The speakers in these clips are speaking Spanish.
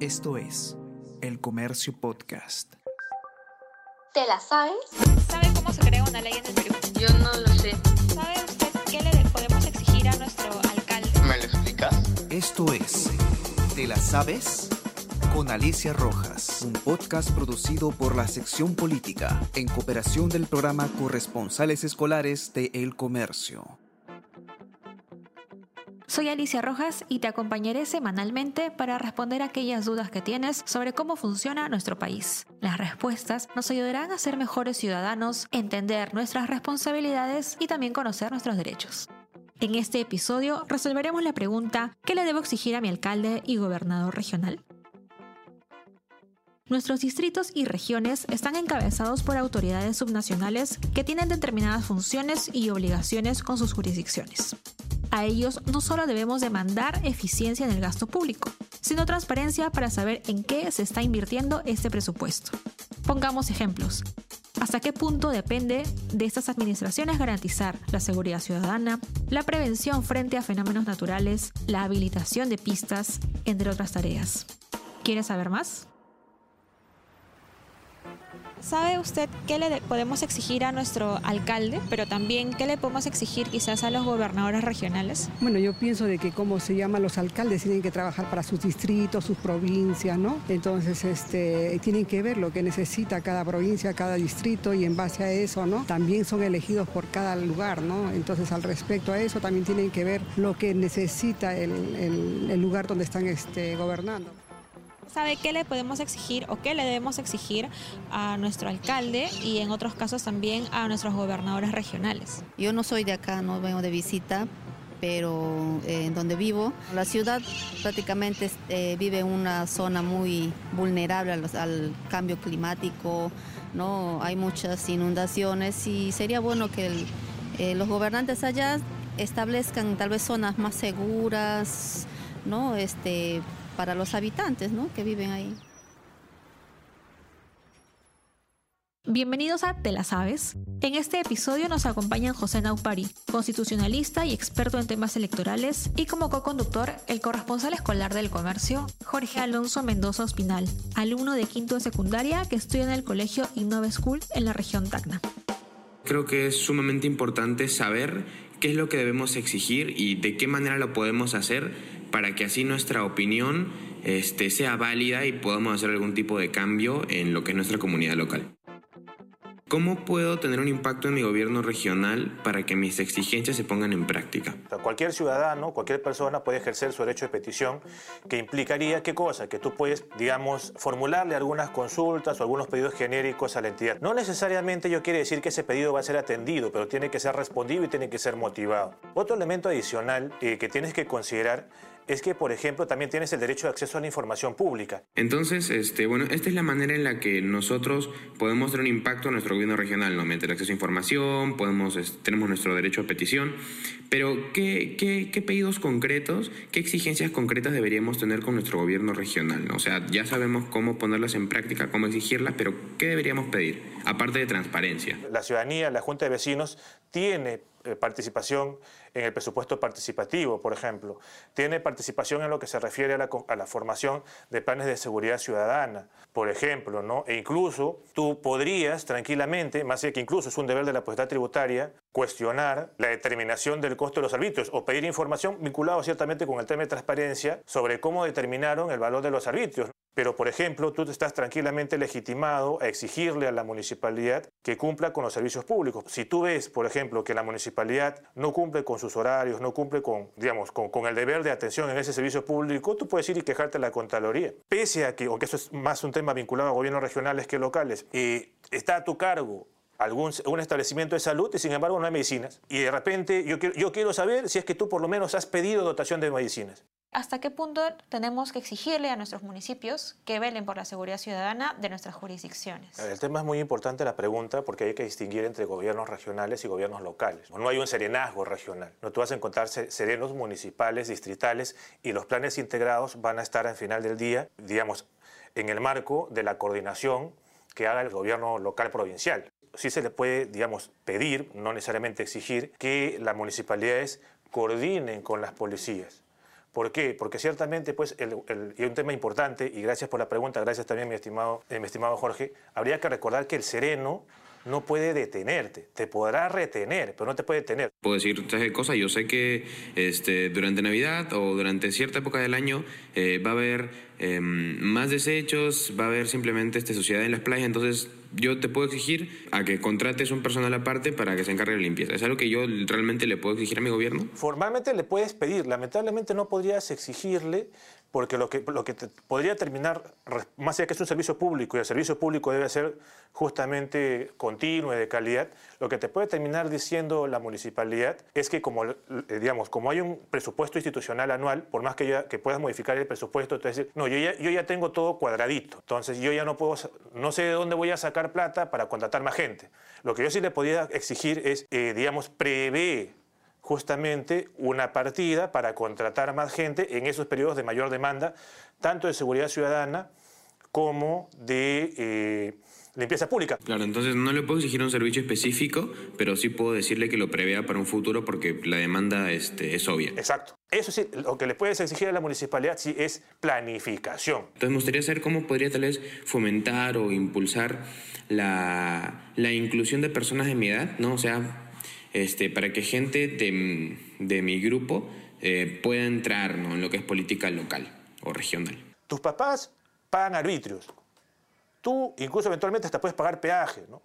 Esto es El Comercio Podcast. ¿Te la sabes? ¿Sabe cómo se crea una ley en el Perú? Yo no lo sé. ¿Sabe usted qué le podemos exigir a nuestro alcalde? ¿Me lo explicas? Esto es ¿Te la sabes? Con Alicia Rojas, un podcast producido por la sección política en cooperación del programa Corresponsales Escolares de El Comercio. Soy Alicia Rojas y te acompañaré semanalmente para responder aquellas dudas que tienes sobre cómo funciona nuestro país. Las respuestas nos ayudarán a ser mejores ciudadanos, entender nuestras responsabilidades y también conocer nuestros derechos. En este episodio resolveremos la pregunta ¿qué le debo exigir a mi alcalde y gobernador regional? Nuestros distritos y regiones están encabezados por autoridades subnacionales que tienen determinadas funciones y obligaciones con sus jurisdicciones. A ellos no solo debemos demandar eficiencia en el gasto público, sino transparencia para saber en qué se está invirtiendo este presupuesto. Pongamos ejemplos. ¿Hasta qué punto depende de estas administraciones garantizar la seguridad ciudadana, la prevención frente a fenómenos naturales, la habilitación de pistas, entre otras tareas? ¿Quieres saber más? ¿Sabe usted qué le podemos exigir a nuestro alcalde, pero también qué le podemos exigir quizás a los gobernadores regionales? Bueno, yo pienso de que como se llama los alcaldes tienen que trabajar para sus distritos, sus provincias, ¿no? Entonces, este, tienen que ver lo que necesita cada provincia, cada distrito y en base a eso, ¿no? También son elegidos por cada lugar, ¿no? Entonces, al respecto a eso también tienen que ver lo que necesita el, lugar donde están este, gobernando sabe qué le podemos exigir o qué le debemos exigir a nuestro alcalde y en otros casos también a nuestros gobernadores regionales. Yo no soy de acá, no vengo de visita, pero eh, en donde vivo, la ciudad prácticamente eh, vive una zona muy vulnerable al, cambio climático, ¿no? hay muchas inundaciones y sería bueno que eh, los gobernantes allá establezcan tal vez zonas más seguras, ¿no? Este, para los habitantes ¿no? que viven ahí. Bienvenidos a Te la Sabes. En este episodio nos acompañan José Naupari, constitucionalista y experto en temas electorales, y como co-conductor, el corresponsal escolar del comercio, Jorge Alonso Mendoza Ospinal, alumno de quinto de secundaria que estudia en el colegio Innove School en la región Tacna. Creo que es sumamente importante saber qué es lo que debemos exigir y de qué manera lo podemos hacer para que así nuestra opinión este, sea válida y podamos hacer algún tipo de cambio en lo que es nuestra comunidad local. ¿Cómo puedo tener un impacto en mi gobierno regional para que mis exigencias se pongan en práctica? cualquier ciudadano, cualquier persona puede ejercer su derecho de petición, que implicaría qué cosa? Que tú puedes, digamos, formularle algunas consultas o algunos pedidos genéricos a la entidad. No necesariamente yo quiere decir que ese pedido va a ser atendido, pero tiene que ser respondido y tiene que ser motivado. Otro elemento adicional eh, que tienes que considerar es que, por ejemplo, también tienes el derecho de acceso a la información pública. Entonces, este, bueno, esta es la manera en la que nosotros podemos tener un impacto en nuestro gobierno regional, ¿no? Mediante el acceso a información, podemos, tenemos nuestro derecho a petición, pero ¿qué, qué, qué pedidos concretos, qué exigencias concretas deberíamos tener con nuestro gobierno regional? O sea, ya sabemos cómo ponerlas en práctica, cómo exigirlas, pero ¿qué deberíamos pedir? Aparte de transparencia. La ciudadanía, la Junta de Vecinos, tiene participación en el presupuesto participativo, por ejemplo. Tiene participación en lo que se refiere a la, formación de planes de seguridad ciudadana, por ejemplo, ¿no? E incluso tú podrías tranquilamente, más allá que incluso es un deber de la potestad tributaria, cuestionar la determinación del costo de los arbitrios o pedir información vinculada ciertamente con el tema de transparencia sobre cómo determinaron el valor de los arbitrios. Pero, por ejemplo, tú estás tranquilamente legitimado a exigirle a la municipalidad que cumpla con los servicios públicos. Si tú ves, por ejemplo, que la municipalidad no cumple con sus horarios, no cumple con, digamos, con, el deber de atención en ese servicio público, tú puedes ir y quejarte a la Contraloría. Pese a que, aunque eso es más un tema vinculado a gobiernos regionales que locales, eh, está a tu cargo algún establecimiento de salud y sin embargo no hay medicinas. Y de repente yo quiero saber si es que tú por lo menos has pedido dotación de medicinas. ¿Hasta qué punto tenemos que exigirle a nuestros municipios que velen por la seguridad ciudadana de nuestras jurisdicciones? El tema es muy importante la pregunta porque hay que distinguir entre gobiernos regionales y gobiernos locales. No hay un serenazgo regional. No tú vas a encontrar serenos municipales, distritales y los planes integrados van a estar al final del día, digamos, en el marco de la coordinación que haga el gobierno local provincial. Sí se le puede, digamos, pedir, no necesariamente exigir, que las municipalidades coordinen con las policías ¿Por qué? Porque ciertamente, pues, el, y un tema importante, y gracias por la pregunta, gracias también, mi estimado, eh, mi estimado Jorge, habría que recordar que el sereno no puede detenerte. Te podrá retener, pero no te puede detener. Puedo decir qué cosas. Yo sé que este, durante Navidad o durante cierta época del año eh, va a haber em, más desechos, va a haber simplemente este, suciedad en las playas. Entonces, yo te puedo exigir a que contrates un personal aparte para que se encargue de la limpieza. ¿Es algo que yo realmente le puedo exigir a mi gobierno? Formalmente le puedes pedir. Lamentablemente no podrías exigirle porque lo que, lo que podría terminar, más allá que es un servicio público y el servicio público debe ser justamente continuo y de calidad, lo que te puede terminar diciendo la municipalidad es que como, eh, digamos, como hay un presupuesto institucional anual, por más que, ya, que puedas modificar el presupuesto, te decir, no, yo ya, yo ya tengo todo cuadradito, entonces yo ya no puedo, no sé de dónde voy a sacar plata para contratar más gente. Lo que yo sí le podría exigir es, eh, digamos, prevé justamente una partida para contratar más gente en esos periodos de mayor demanda, tanto de seguridad ciudadana como de eh, limpieza pública. Claro, entonces no le puedo exigir un servicio específico, pero sí puedo decirle que lo prevea para un futuro porque la demanda este, es obvia. Exacto. Eso sí, lo que le puedes exigir a la municipalidad sí es planificación. Entonces me gustaría saber cómo podría tal vez fomentar o impulsar la, la inclusión de personas de mi edad, ¿no? O sea, este, para que gente de, mi grupo eh, pueda entrar en lo que es política local o regional. Tus papás pagan arbitrios. Tú incluso eventualmente hasta puedes pagar peaje, ¿no?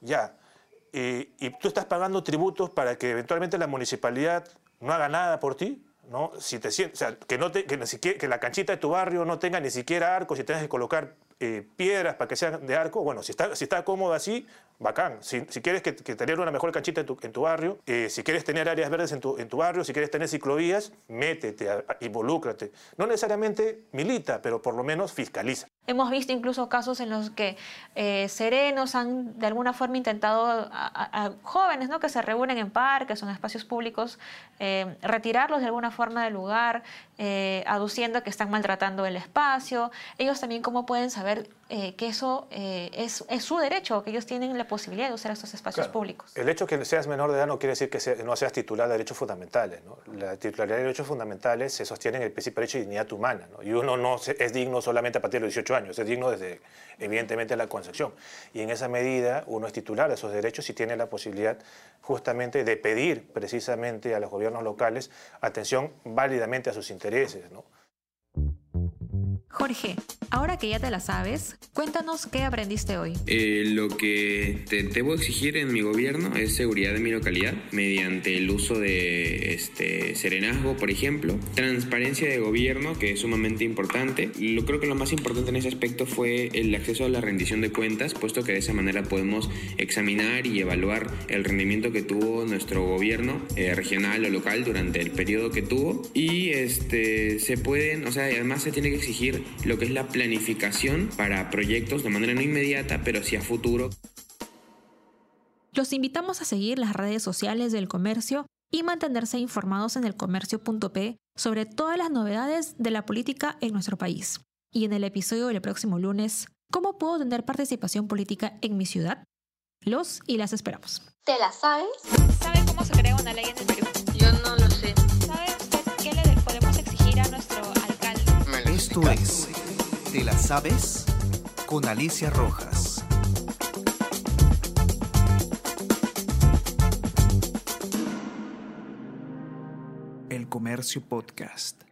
Ya. y tú estás pagando tributos para que eventualmente la municipalidad no haga nada por ti, ¿no? Si te, o sea, que, no te, que, que la canchita de tu barrio no tenga ni siquiera arcos y tengas que colocar eh, piedras para que sean de arco, bueno, si está, si está cómodo así, bacán. Si, quieres que, tener una mejor canchita en tu, barrio, eh, si quieres tener áreas verdes en tu, en tu barrio, si quieres tener ciclovías, métete, involúcrate. No necesariamente milita, pero por lo menos fiscaliza. Hemos visto incluso casos en los que eh, serenos han de alguna forma intentado a, jóvenes ¿no? que se reúnen en parques o en espacios públicos eh, retirarlos de alguna forma del lugar, aduciendo que están maltratando el espacio. Ellos también cómo pueden saber que eso es, es, su derecho, que ellos tienen la posibilidad de usar estos espacios públicos. El hecho de que seas menor de edad no quiere decir que no seas titular de derechos fundamentales. La titularidad de derechos fundamentales se sostiene en el principio de derecho de dignidad humana. Y uno no es digno solamente a partir de los 18 años, es digno desde, evidentemente, la concepción. Y en esa medida uno es titular de esos derechos y tiene la posibilidad justamente de pedir precisamente a los gobiernos locales atención válidamente a sus intereses. ¿no? Jorge, ahora que ya te la sabes, cuéntanos qué aprendiste hoy. Eh, lo que te debo exigir en mi gobierno es seguridad de mi localidad mediante el uso de este serenazgo, por ejemplo, transparencia de gobierno, que es sumamente importante. Lo creo que lo más importante en ese aspecto fue el acceso a la rendición de cuentas, puesto que de esa manera podemos examinar y evaluar el rendimiento que tuvo nuestro gobierno eh, regional o local durante el periodo que tuvo y este se pueden, o sea, además se tiene que exigir lo que es la planificación para proyectos de manera no inmediata, pero sí a futuro. Los invitamos a seguir las redes sociales del comercio y mantenerse informados en el comercio.p sobre todas las novedades de la política en nuestro país. Y en el episodio del próximo lunes, ¿cómo puedo tener participación política en mi ciudad? Los y las esperamos. ¿Te la sabes? ¿Sabe cómo se crea una ley en el Perú? Yo no lo sé. ¿Sabe usted qué le podemos exigir a nuestro esto es ¿Te la sabes? con Alicia Rojas. El Comercio Podcast.